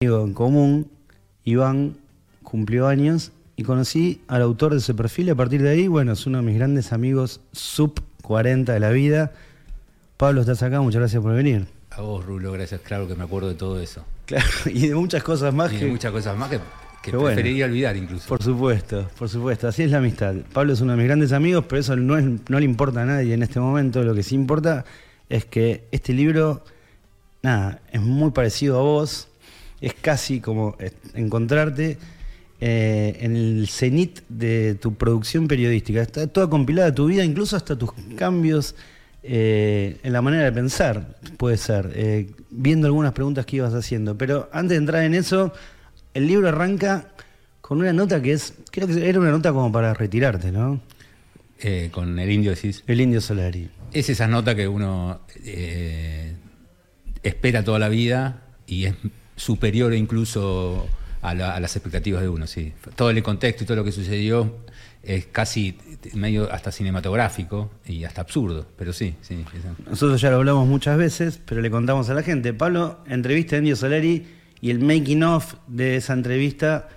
amigo en común, Iván, cumplió años y conocí al autor de ese perfil y a partir de ahí, bueno, es uno de mis grandes amigos sub 40 de la vida. Pablo, estás acá, muchas gracias por venir. A vos, Rulo, gracias. Claro que me acuerdo de todo eso. Claro, y de muchas cosas más Y que... de muchas cosas más que, que Qué bueno. preferiría olvidar incluso. Por supuesto, por supuesto, así es la amistad. Pablo es uno de mis grandes amigos, pero eso no, es, no le importa a nadie en este momento. Lo que sí importa es que este libro, nada, es muy parecido a vos. Es casi como eh, encontrarte eh, en el cenit de tu producción periodística. Está toda compilada tu vida, incluso hasta tus cambios eh, en la manera de pensar, puede ser, eh, viendo algunas preguntas que ibas haciendo. Pero antes de entrar en eso, el libro arranca con una nota que es, creo que era una nota como para retirarte, ¿no? Con el indio decís. El Indio Solari. Es esa nota que uno espera toda la vida y es superior incluso a, la- a las expectativas de uno, sí. Todo el contexto y todo lo que sucedió es casi medio hasta cinematográfico y hasta absurdo, pero sí, sí. Nosotros ya lo hablamos muchas veces, pero le contamos a la gente. Pablo entrevista a Indio Solari y el making of de esa entrevista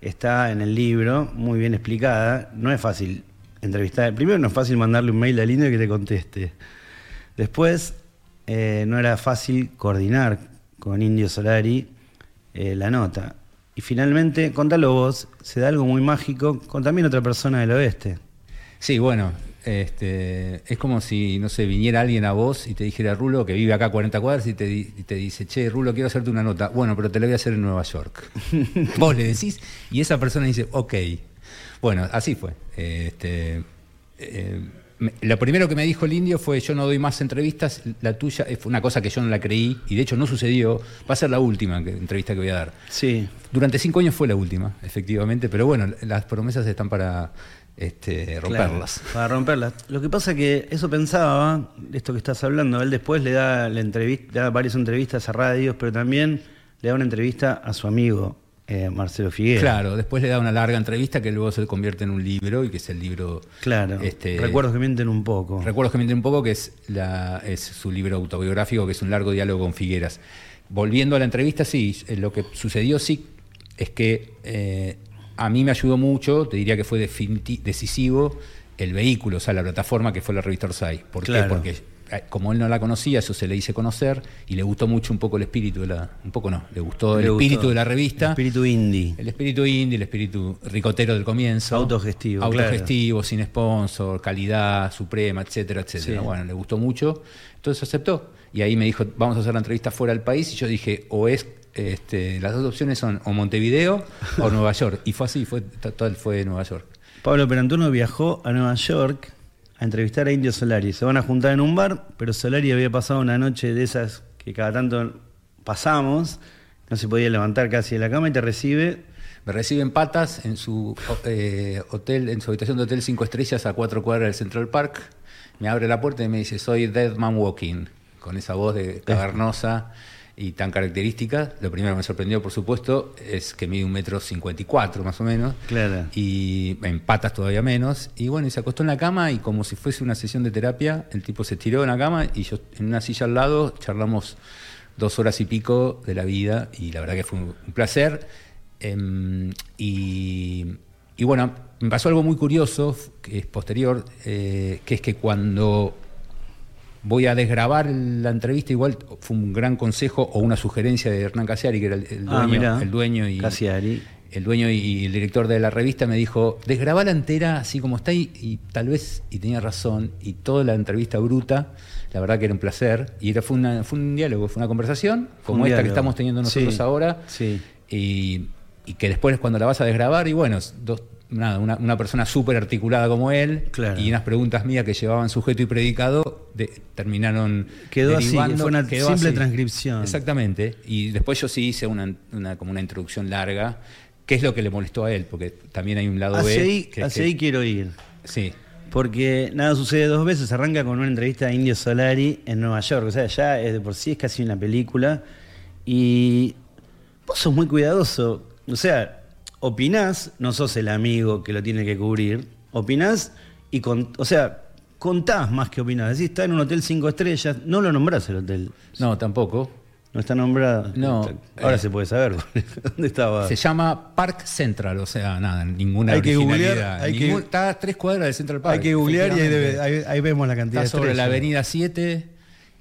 está en el libro, muy bien explicada. No es fácil entrevistar. Primero, no es fácil mandarle un mail al Indio que te conteste. Después, eh, no era fácil coordinar con Indio Solari eh, la nota. Y finalmente, contalo vos, se da algo muy mágico con también otra persona del oeste. Sí, bueno, este, es como si, no sé, viniera alguien a vos y te dijera, Rulo, que vive acá a 40 cuadras, y te, di- y te dice, che, Rulo, quiero hacerte una nota. Bueno, pero te la voy a hacer en Nueva York. vos le decís, y esa persona dice, ok. Bueno, así fue. Este, eh, lo primero que me dijo el indio fue, yo no doy más entrevistas, la tuya eh, fue una cosa que yo no la creí, y de hecho no sucedió, va a ser la última que- entrevista que voy a dar. Sí, Durante cinco años fue la última, efectivamente, pero bueno, las promesas están para este, romperlas. Claro, para romperlas. Lo que pasa que eso pensaba, esto que estás hablando, él después le da, la entrevista, da varias entrevistas a radios, pero también le da una entrevista a su amigo eh, Marcelo Figueroa. Claro, después le da una larga entrevista que luego se convierte en un libro y que es el libro. Claro. Este, Recuerdos que mienten un poco. Recuerdos que mienten un poco, que es, la, es su libro autobiográfico, que es un largo diálogo con Figueras. Volviendo a la entrevista, sí, eh, lo que sucedió sí es que eh, a mí me ayudó mucho, te diría que fue decisivo, el vehículo, o sea, la plataforma que fue la revista Orsay. ¿Por qué? Porque como él no la conocía, yo se le hice conocer y le gustó mucho un poco el espíritu de la. Un poco no, le gustó el gustó. espíritu de la revista. El espíritu indie. El espíritu indie, el espíritu ricotero del comienzo. Autogestivo, Autogestivo, sin sponsor, calidad suprema, etcétera, etcétera. Sí. Bueno, le gustó mucho. Entonces aceptó. Y ahí me dijo, vamos a hacer la entrevista fuera del país. Y yo dije, o es, este, las dos opciones son o Montevideo o Nueva York. Y fue así, fue, total fue Nueva York. Pablo Perantuno viajó a Nueva York a entrevistar a Indio Solari. Se van a juntar en un bar, pero Solari había pasado una noche de esas que cada tanto pasamos, no se podía levantar casi de la cama y te recibe Me recibe en patas en su eh, hotel, en su habitación de hotel cinco estrellas a cuatro cuadras del Central Park. Me abre la puerta y me dice, soy Dead Man Walking, con esa voz de cavernosa y tan característica. Lo primero que me sorprendió, por supuesto, es que mide un metro cincuenta y cuatro más o menos. Claro. Y en patas todavía menos. Y bueno, y se acostó en la cama y como si fuese una sesión de terapia, el tipo se tiró en la cama y yo en una silla al lado charlamos dos horas y pico de la vida y la verdad que fue un, un placer. Em, y, y bueno, me pasó algo muy curioso, que es posterior, eh, que es que cuando voy a desgrabar la entrevista, igual fue un gran consejo o una sugerencia de Hernán Casiari, que era el, el Ah, dueño, mirá. el dueño y Casiari. el dueño y el director de la revista me dijo, desgrabala entera así como está y, y tal vez, y tenía razón, y toda la entrevista bruta, la verdad que era un placer, y era, fue, una, fue un diálogo, fue una conversación, como un esta que estamos teniendo nosotros Sí, ahora, sí. y, y que después cuando la vas a desgrabar, y bueno, dos- nada, una, una persona súper articulada como él, Claro. y unas preguntas mías que llevaban sujeto y predicado, de- terminaron Quedó así, fue una quedó simple así. transcripción. Exactamente. Y después yo sí hice una, una- como una introducción larga, que es lo que le molestó a él, porque también hay un lado Hacia B. ahí, que es hacia que- ahí quiero ir. Sí. Porque nada sucede dos veces. Arranca con una entrevista a Indio Solari en Nueva York. O sea, ya es de por sí es casi una película. Y vos sos muy cuidadoso. O sea, opinás, no sos el amigo que lo tiene que cubrir. Opinás y con, o sea, contás más que opinás. Decís, está en un hotel cinco estrellas, no lo nombrás el hotel. No, tampoco. No está nombrado. No. Ahora Eh. se puede saber. ¿Dónde estaba? Se llama Park Central, o sea, nada, ninguna Hay que originalidad. googlear, hay que- Ningún- Está a tres cuadras del Central Park. Hay que googlear y ahí, efectivamente. debe- ahí- ahí vemos la cantidad Está de sobre la avenida 7.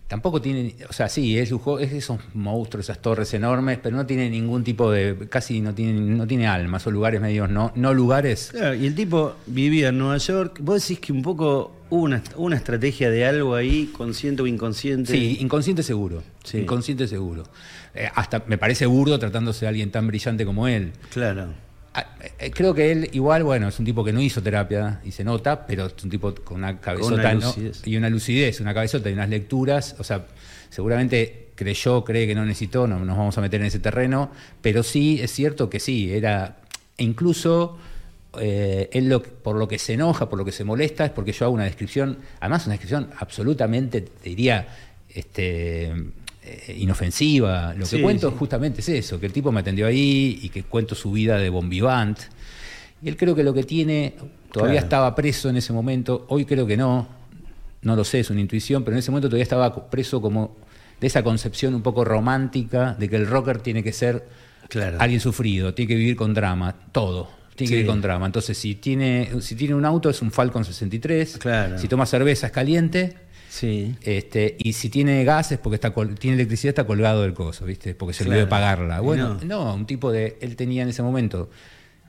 Tampoco tiene, o sea, sí, es, lujo, es esos monstruos, esas torres enormes, pero no tiene ningún tipo de, casi no tiene, no tiene alma, son lugares medios no, no lugares. Claro, y el tipo vivía en Nueva York. Vos decís que un poco hubo una, una estrategia de algo ahí, consciente o inconsciente. Sí, inconsciente seguro. Sí. Inconsciente seguro. Eh, hasta me parece burdo tratándose de alguien tan brillante como él. Claro. Eh, Creo que él igual, bueno, es un tipo que no hizo terapia y se nota, pero es un tipo con una cabezota una ¿no? lucidez. y una lucidez, una cabezota y unas lecturas. O sea, seguramente creyó, cree que no necesitó, no nos vamos a meter en ese terreno, pero sí es cierto que sí, era. E incluso eh, él lo, por lo que se enoja, por lo que se molesta, es porque yo hago una descripción, además una descripción absolutamente, te diría, este, inofensiva. Lo que Sí, cuento sí. justamente es eso, que el tipo me atendió ahí y que cuento su vida de bombivant. Y él creo que lo que tiene, todavía Claro. estaba preso en ese momento, hoy creo que no, no lo sé, es una intuición, pero en ese momento todavía estaba preso como de esa concepción un poco romántica de que el rocker tiene que ser Claro. alguien sufrido, tiene que vivir con drama, todo. Tiene que vivir con drama. Entonces, si tiene, si tiene un auto, es un Falcon 63. Claro. Si toma cerveza, es caliente. Sí. Este, y si tiene gas es porque está col- tiene electricidad, está colgado del coso, ¿viste? Porque se Claro. olvidó de pagarla. Bueno, no. no. un tipo de. Él tenía en ese momento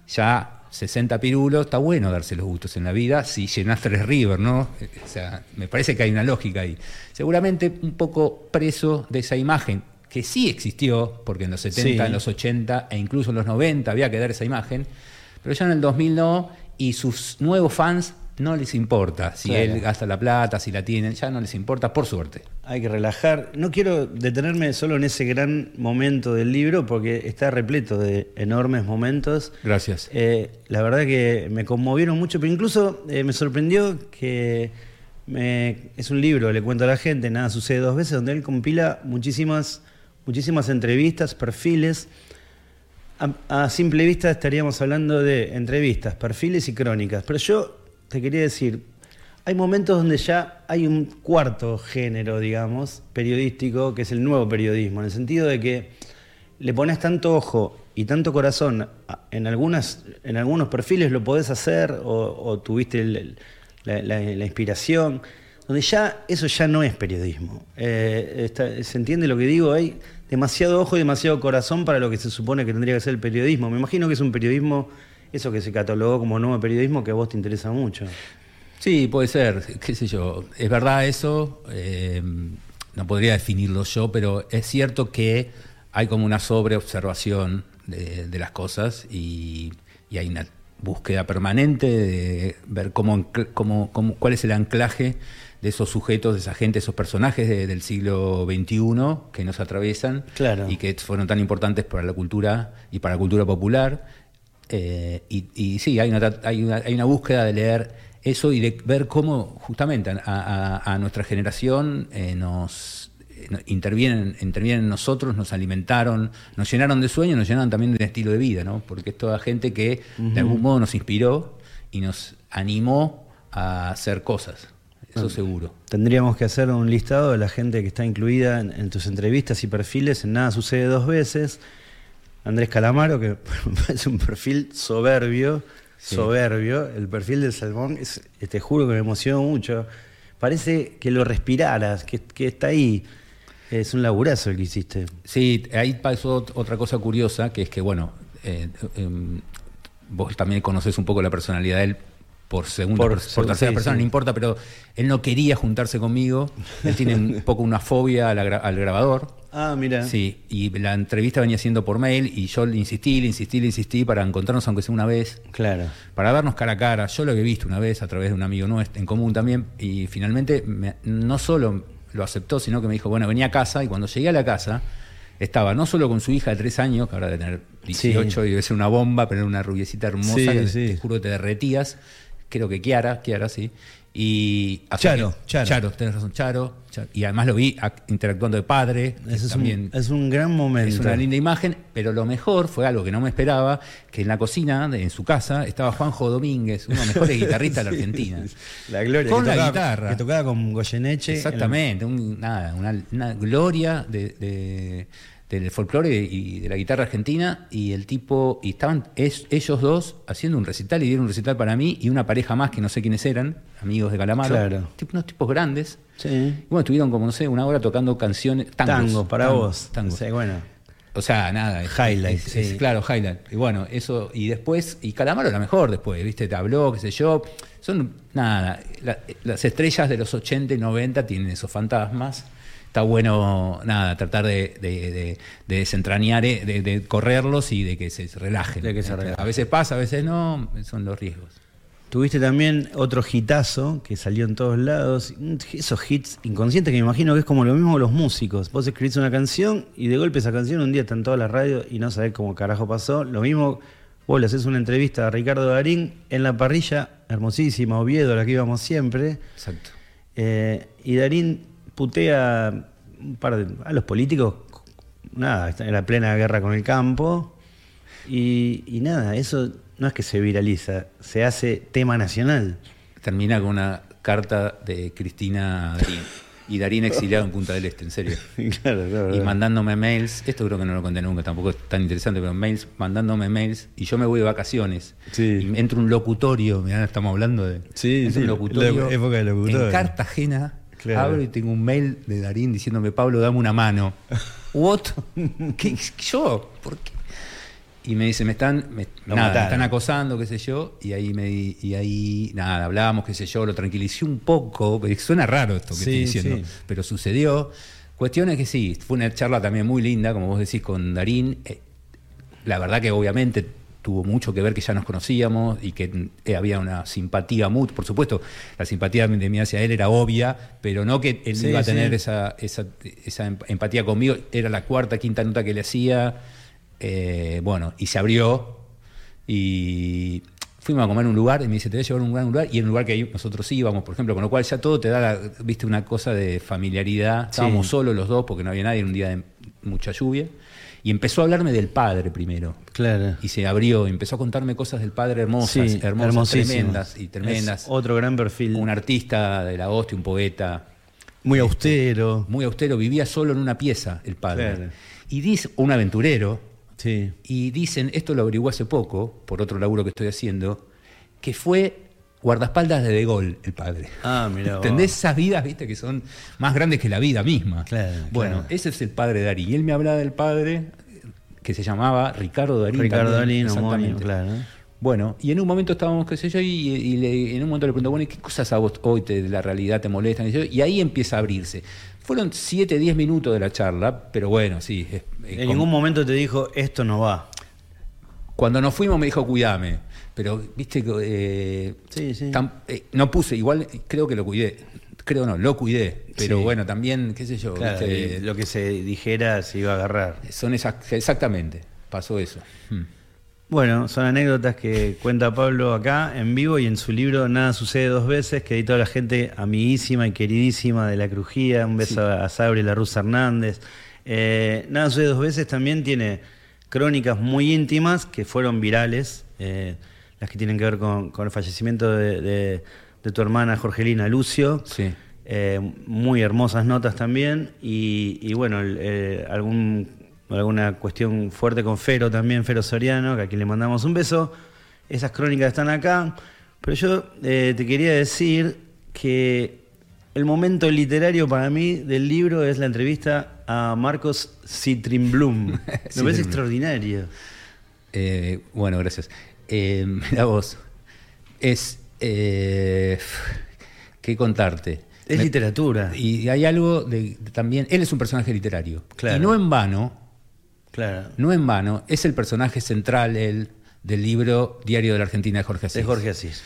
ya 60 pirulos, está bueno darse los gustos en la vida si llenás tres River, ¿no? Eh, O sea, me parece que hay una lógica ahí. Seguramente un poco preso de esa imagen, que sí existió, porque en los 70, Sí. en los 80 e incluso en los 90 había que dar esa imagen, pero ya en el 2000 no, y sus nuevos fans no les importa si Claro. él gasta la plata, si la tienen, ya no les importa, por suerte. Hay que relajar. No quiero detenerme solo en ese gran momento del libro porque está repleto de enormes momentos. Gracias. Eh, la verdad que me conmovieron mucho, pero incluso eh, me sorprendió que me- es un libro, le cuento a la gente, nada sucede dos veces, donde él compila muchísimas, muchísimas entrevistas, perfiles. A, a simple vista estaríamos hablando de entrevistas, perfiles y crónicas, pero yo te quería decir, hay momentos donde ya hay un cuarto género, digamos, periodístico, que es el nuevo periodismo, en el sentido de que le pones tanto ojo y tanto corazón en, algunas, en algunos perfiles lo podés hacer o, tuviste la, inspiración, donde ya eso ya no es periodismo. Eh, ¿Se entiende lo que digo? Hay demasiado ojo y demasiado corazón para lo que se supone que tendría que ser el periodismo. Me imagino que es un periodismo, eso que se catalogó como nuevo periodismo, que a vos te interesa mucho. Sí, puede ser, qué sé yo. Es verdad eso, eh, no podría definirlo yo, pero es cierto que hay como una sobreobservación de, de las cosas y, y hay una búsqueda permanente de ver cómo, cómo- cómo- cuál es el anclaje de esos sujetos, de esa gente, esos personajes de- del siglo XXI que nos atraviesan Claro. y que fueron tan importantes para la cultura y para la cultura popular. Eh, y, y sí, hay una, hay, una, hay una búsqueda de leer eso y de ver cómo justamente a, a- a nuestra generación eh, nos eh, intervienen, intervienen en nosotros, nos alimentaron, nos llenaron de sueños, nos llenaron también de estilo de vida, ¿no? Porque es toda gente que de algún modo nos inspiró y nos animó a hacer cosas, eso seguro. Tendríamos que hacer un listado de la gente que está incluida en, en tus entrevistas y perfiles. En nada sucede dos veces. Andrés Calamaro, que es un perfil soberbio, Sí. soberbio. El perfil del Salmón, es, te juro que me emocionó mucho. Parece que lo respiraras, que, que está ahí. Es un laburazo el que hiciste. Sí, ahí pasó ot- otra cosa curiosa, que es que, bueno, eh, em, vos también conoces un poco la personalidad de él por segunda, Por por, por seg- tercera sí, persona, sí. no importa, pero él no quería juntarse conmigo, él tiene un poco una fobia a la gra- al grabador. Ah, mira. Sí, y la entrevista venía siendo por mail y yo le insistí, le insistí, le insistí para encontrarnos aunque sea una vez, Claro. para vernos cara a cara. Yo lo había visto una vez a través de un amigo nuestro en común también y finalmente me- no solo lo aceptó, sino que me dijo, bueno, venía a casa y cuando llegué a la casa estaba no solo con su hija de tres años, que ahora debe tener 18 y debe ser una bomba, pero era una rubiecita hermosa Sí, que sí. te juro que te derretías, creo que Kiara, Kiara sí, Y Charo, que- Charo. Charo, tenés razón, Charo, Charo. Y además lo vi ac- interactuando de padre. Ese es, también un, es un gran momento. es una linda imagen, pero lo mejor fue algo que no me esperaba, que en la cocina, en su casa, estaba Juanjo Domínguez, uno de los mejores guitarristas de la Argentina. La gloria. Con que la tocaba, guitarra. Que tocaba con Goyeneche. Exactamente, un- nada, una, una gloria de, de- del folclore y de la guitarra argentina y el tipo, y estaban es- ellos dos haciendo un recital y dieron un recital para mí y una pareja más que no sé quiénes eran, amigos de Calamaro, Claro. tipo, unos tipos grandes. Sí. Y bueno, estuvieron como, no sé, una hora tocando canciones, tangos, Tango, para tangos, vos. tangos. Sí, bueno. O sea, nada. es- Highlight, es- es- sí. claro, highlight. Y bueno, eso. Y después, y Calamaro era mejor después, ¿viste? Te habló, qué sé yo. Son, nada, la- las estrellas de los 80 y 90 tienen esos fantasmas. Está bueno, nada, tratar de, de- de- de desentrañar, eh, de, correrlos y de que se relajen. De que se Eh, relajen. A veces pasa, a veces no, son los riesgos. Tuviste también otro hitazo que salió en todos lados. Esos hits inconscientes que me imagino que es como lo mismo que los músicos. Vos escribís una canción y de golpe esa canción un día está en toda la radio y no sabés cómo carajo pasó. Lo mismo, vos le haces una entrevista a Ricardo Darín en la parrilla, hermosísima, Oviedo, a la que íbamos siempre. Exacto. Eh, y Darín putea un par de- a los políticos, nada, en la plena guerra con el campo. Y, y nada, eso no es que se viraliza, se hace tema nacional. Termina con una carta de Cristina Darín. Y Darín exiliado en Punta del Este, en serio. claro, claro. y mandándome mails, esto creo que no lo conté nunca, tampoco es tan interesante, pero mails, mandándome mails, y yo me voy de vacaciones. Sí. Y entro un locutorio, mirá, estamos hablando de. Sí, sí, un locutorio. la época de locutorio. En Cartagena, Claro. abro y tengo un mail de Darín diciéndome, Pablo, dame una mano. ¿What? ¿Qué? ¿Yo? ¿Por qué? Y me dice, me están, me, nada, me están acosando, qué sé yo, y ahí me y ahí nada, hablábamos, qué sé yo, lo tranquilicé un poco, suena raro esto que Sí, estoy diciendo, sí. pero sucedió. Cuestión es que sí, fue una charla también muy linda, como vos decís, con Darín. Eh, la verdad que obviamente tuvo mucho que ver que ya nos conocíamos y que eh, había una simpatía mutua. Por supuesto, la simpatía de mí hacia él era obvia, pero no que él Sí, iba a tener sí. esa, esa, esa em- empatía conmigo. Era la cuarta, quinta nota que le hacía. Eh, bueno, y se abrió y fuimos a comer en un lugar y me dice, te voy a llevar a un gran lugar y en un lugar que nosotros íbamos, por ejemplo, con lo cual ya todo te da, la- viste, una cosa de familiaridad. Estábamos Sí. solos los dos porque no había nadie, era un día de mucha lluvia. Y empezó a hablarme del padre primero. Claro. Y se abrió, empezó a contarme cosas del padre hermosas, Sí, hermosas, tremendas y tremendas. Es otro gran perfil. Un artista de la hostia, un poeta, muy austero. muy austero, vivía solo en una pieza el padre. Claro. Y dice, un aventurero, Sí. y dicen, esto lo averigué hace poco, por otro laburo que estoy haciendo, que fue guardaespaldas de De Gaulle, el padre. Ah, mira. ¿Entendés? Esas vidas, viste, que son más grandes que la vida misma. Claro, bueno, claro. ese es el padre de Darín. Y él me hablaba del padre que se llamaba Ricardo Darín. Ricardo Darín, exactamente. claro. Bueno, y en un momento estábamos, qué sé yo, y, y le- en un momento le pregunto, bueno, ¿y qué cosas a vos hoy te- de la realidad te molestan? Y, ahí empieza a abrirse. Fueron 7, 10 minutos de la charla, pero bueno, sí. es- es En como- ningún momento te dijo, esto no va. Cuando nos fuimos me dijo, cuidame. Pero, viste, que, eh, Sí, sí. eh, no puse, igual eh, creo que lo cuidé. Creo no, lo cuidé. Pero Sí. bueno, también, qué sé yo. Claro, viste, y lo que se dijera se iba a agarrar. son esas, exactamente, pasó eso. Hmm. Bueno, son anécdotas que cuenta Pablo acá en vivo y en su libro Nada sucede dos veces, que editó la gente amiguísima y queridísima de la Crujía. Un beso a Sabri La Rusa Hernández. Eh, Nada sucede dos veces también tiene crónicas muy íntimas que fueron virales, eh, las que tienen que ver con, con el fallecimiento de, de- de tu hermana Jorgelina Lucio. Sí. Eh, muy hermosas notas también y, y bueno, eh, algún, alguna cuestión fuerte con Fero también, Fero Soriano, que a quien le mandamos un beso. Esas crónicas están acá, pero yo te quería decir que el momento literario para mí del libro es la entrevista a Marcos Citrinblum. Me parece Citrinblum. extraordinario. Eh, bueno, gracias. Eh, mira vos, es... Eh, ¿Qué contarte? Es Me- literatura. Y hay algo de, de también, él es un personaje literario. Claro. Y no en vano, Claro. no en vano, es el personaje central él, del libro Diario de la Argentina de Jorge Asís. De Jorge Asís.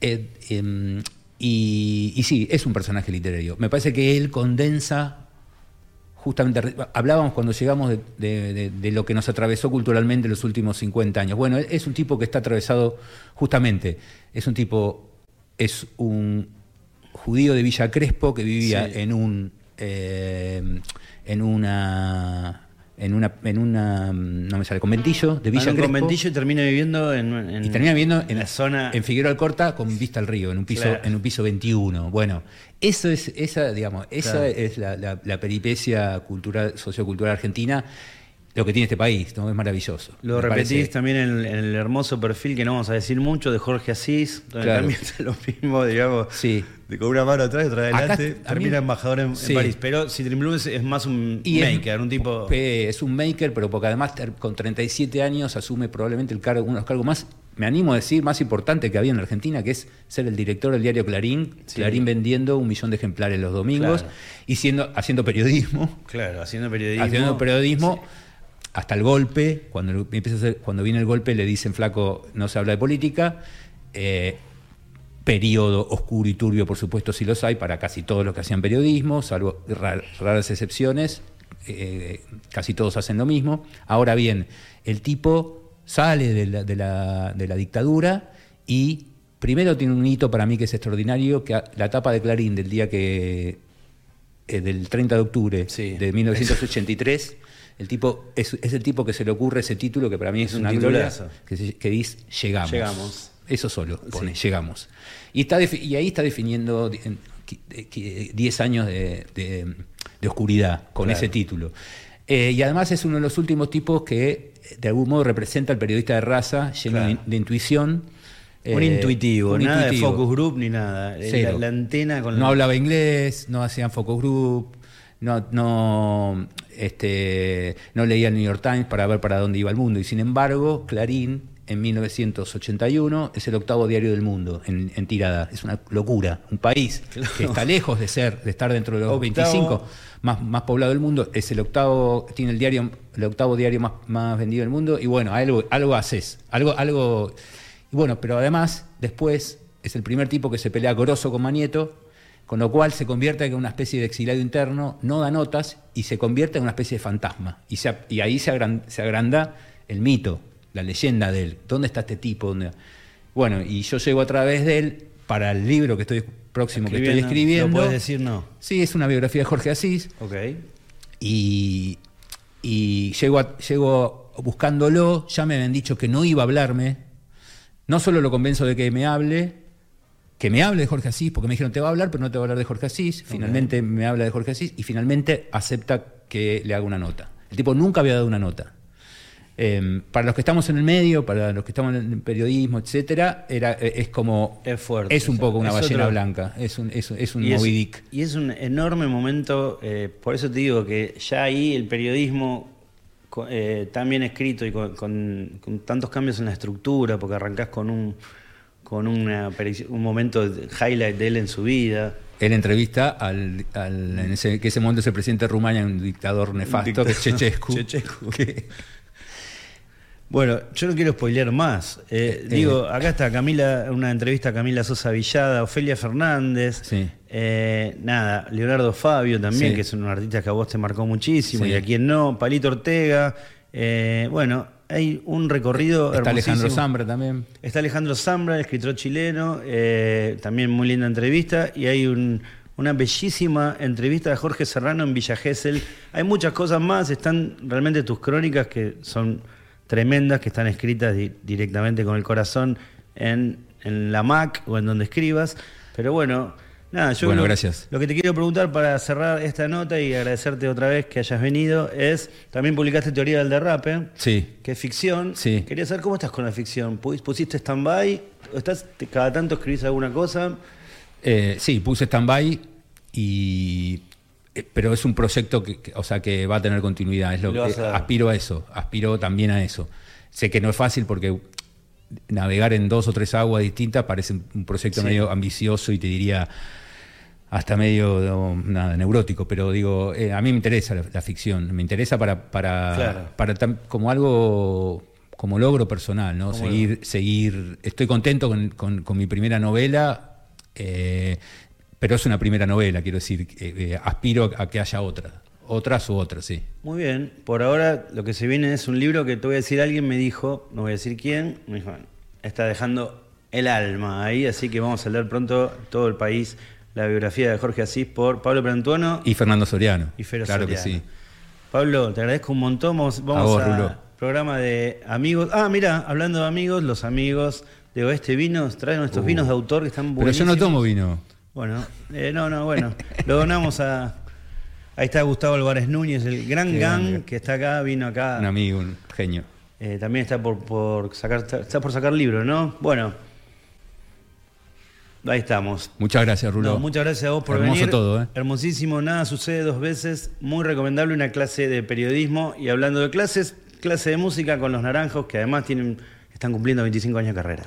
Eh, em, y, y sí, es un personaje literario. Me parece que él condensa justamente, hablábamos cuando llegamos de, de- de- de lo que nos atravesó culturalmente en los últimos 50 años. Bueno, es un tipo que está atravesado justamente, es un tipo, es un judío de Villa Crespo que vivía Sí. en un eh, en una en una en una no me sale conventillo de Villa en un Crespo conventillo y termina viviendo en, en- y termina viviendo en, en la zona. en Figueroa Alcorta con vista al río en un piso Claro. en un piso 21 bueno eso es esa digamos esa Claro. es la, la- la peripecia cultural sociocultural argentina lo que tiene este país no es maravilloso Lo repetís parece. también en el, en el hermoso perfil que no vamos a decir mucho de Jorge Asís, donde Claro. también está lo mismo, digamos, Sí. de con una mano atrás y otra Acá, adelante, a termina mí- embajador en. París. Pero Citrin es, es más un Y es- maker, un tipo... Pe- Es un maker, pero porque además con 37 años asume probablemente el cargo, uno de los cargos más, me animo a decir, más importante que había en la Argentina, que es ser el director del diario Clarín, Sí. Clarín vendiendo un millón de ejemplares los domingos Claro. y siendo, haciendo periodismo, Claro, haciendo periodismo. haciendo periodismo hasta el golpe, cuando, lo- empieza a hacer- cuando viene el golpe le dicen, flaco, no se habla de política. eh, periodo oscuro y turbio, por supuesto, si los hay, para casi todos los que hacían periodismo, salvo ra- raras excepciones, eh, casi todos hacen lo mismo. Ahora bien, el tipo sale de la, de la- de la dictadura y primero tiene un hito para mí que es extraordinario, que la tapa de Clarín del día que eh, del 30 de octubre Sí. de 1983, el tipo es, es el tipo que se le ocurre ese título que para mí es, Es un una gloria, que, dice llegamos. Llegamos. Eso solo pone, llegamos. Y, está y ahí está definiendo di- en- qui- eh, qui- 10 años de, de- de oscuridad con Claro. ese título. Eh, y además es uno de los últimos tipos que de algún modo representa al periodista de raza lleno Claro. de, de intuición. Un eh, intuitivo, un nada intuitivo. de focus group ni nada. La, antena con No la- hablaba inglés, no hacían focus group, no, no, este, no leía el New York Times para ver para dónde iba el mundo. Y sin embargo, Clarín, en 1981, es el octavo diario del mundo en, en tirada. Es una locura. Un país que está lejos de ser, de estar dentro de los Octavo. 25 más, más poblado del mundo, es el octavo, tiene el diario, el octavo diario más, más vendido del mundo, y bueno, algo, algo haces, algo, algo. Y bueno, pero además, después, es el primer tipo que se pelea goroso con Manieto, con lo cual se convierte en una especie de exiliado interno, no da notas y se convierte en una especie de fantasma. Y, se- y ahí se, agran- se agranda el mito, la leyenda de él. ¿Dónde está este tipo? ¿Dónde- Bueno, y yo llego a través de él para el libro que estoy próximo que estoy escribiendo. ¿Lo puedes decir no? Sí, es una biografía de Jorge Asís Ok. y, y llego, a- llego buscándolo, ya me habían dicho que no iba a hablarme, no solo lo convenzo de que me hable, que me hable de Jorge Asís, porque me dijeron te va a hablar, pero no te va a hablar de Jorge Asís, finalmente me habla de Jorge Asís y finalmente acepta que le haga una nota. El tipo nunca había dado una nota. Eh, para los que estamos en el medio, para los que estamos en el periodismo, etcétera, era, eh, es como Es fuerte, es un o sea, poco una ballena otro- blanca, es un, es, es un Y Moby Dick. y es un enorme momento, eh, por eso te digo que ya ahí el periodismo eh, tan bien escrito y con, con- con tantos cambios en la estructura, porque arrancás con un con una un momento de highlight de él en su vida. Él entrevista al, al- en ese, que ese momento es el presidente de Rumania, un dictador nefasto, dictador. que es Chechescu. Chechescu. Que- Bueno, yo no quiero spoilear más. Eh, digo, acá está Camila, una entrevista a Camila Sosa Villada, Ofelia Fernández, Sí. eh, nada, Leonardo Fabio también, Sí. que es un artista que a vos te marcó muchísimo, Sí. y a quien no, Palito Ortega. eh, bueno, hay un recorrido Está Alejandro. Zambra también. Está Alejandro Zambra, el escritor chileno, eh, también muy linda entrevista, y hay un- una bellísima entrevista de Jorge Serrano en Villa Gesell. Hay muchas cosas más, están realmente tus crónicas que son tremendas, que están escritas di- directamente con el corazón en, en la Mac o en donde escribas. Pero bueno, nada, yo Bueno, lo, gracias. lo que te quiero preguntar para cerrar esta nota y agradecerte otra vez que hayas venido es, también publicaste Teoría del Derrape. Sí. Que es ficción. Sí. Quería saber cómo estás con la ficción. Pus- ¿Pusiste stand-by? ¿O ¿Estás, te- ¿Cada tanto escribís alguna cosa? Eh, sí, puse stand-by y. eh, Pero es un proyecto que, que- o sea, que va a tener continuidad. Es lo, que- a aspiro a eso, aspiro también a eso. Sé que no es fácil porque navegar en dos o tres aguas distintas parece un- un proyecto Sí. medio ambicioso y te diría hasta medio no, nada, neurótico, pero digo, eh, a mí me interesa la, la ficción, me interesa para, para, Claro. para tam- como algo, como logro personal, ¿no? Como Seguir, seguir, estoy contento con, con- con mi primera novela, eh, pero es una primera novela, quiero decir, eh, aspiro a que haya otra, otras u otras, sí. Muy bien. Por ahora lo que se viene es un libro que te voy a decir, alguien me dijo, no voy a decir quién, me dijo, está dejando el alma ahí, así que vamos a leer pronto todo el país la biografía de Jorge Asís por Pablo Perantuono Y Fernando Soriano. y Fero Claro que sí. Pablo, te agradezco un montón. Vamos, vamos vos, a Rulo. programa de amigos. Ah, mira, hablando de amigos, los amigos de Oeste Vinos traen nuestros Uh. vinos de autor que están Pero buenísimos. yo no tomo vino. Bueno, eh, no, no, bueno. Lo donamos a. Ahí está Gustavo Álvarez Núñez, el gran Qué gang grande. que está acá, vino acá. Un amigo, un genio. Eh, también está por, por sacar, está por sacar libro, ¿no? Bueno. Ahí estamos. Muchas gracias, Rulo. No, muchas gracias a vos por Hermoso venir. todo, ¿eh? Hermosísimo, nada sucede dos veces. Muy recomendable una clase de periodismo. Y hablando de clases, clase de música con los naranjos, que además tienen, están cumpliendo 25 años de carrera.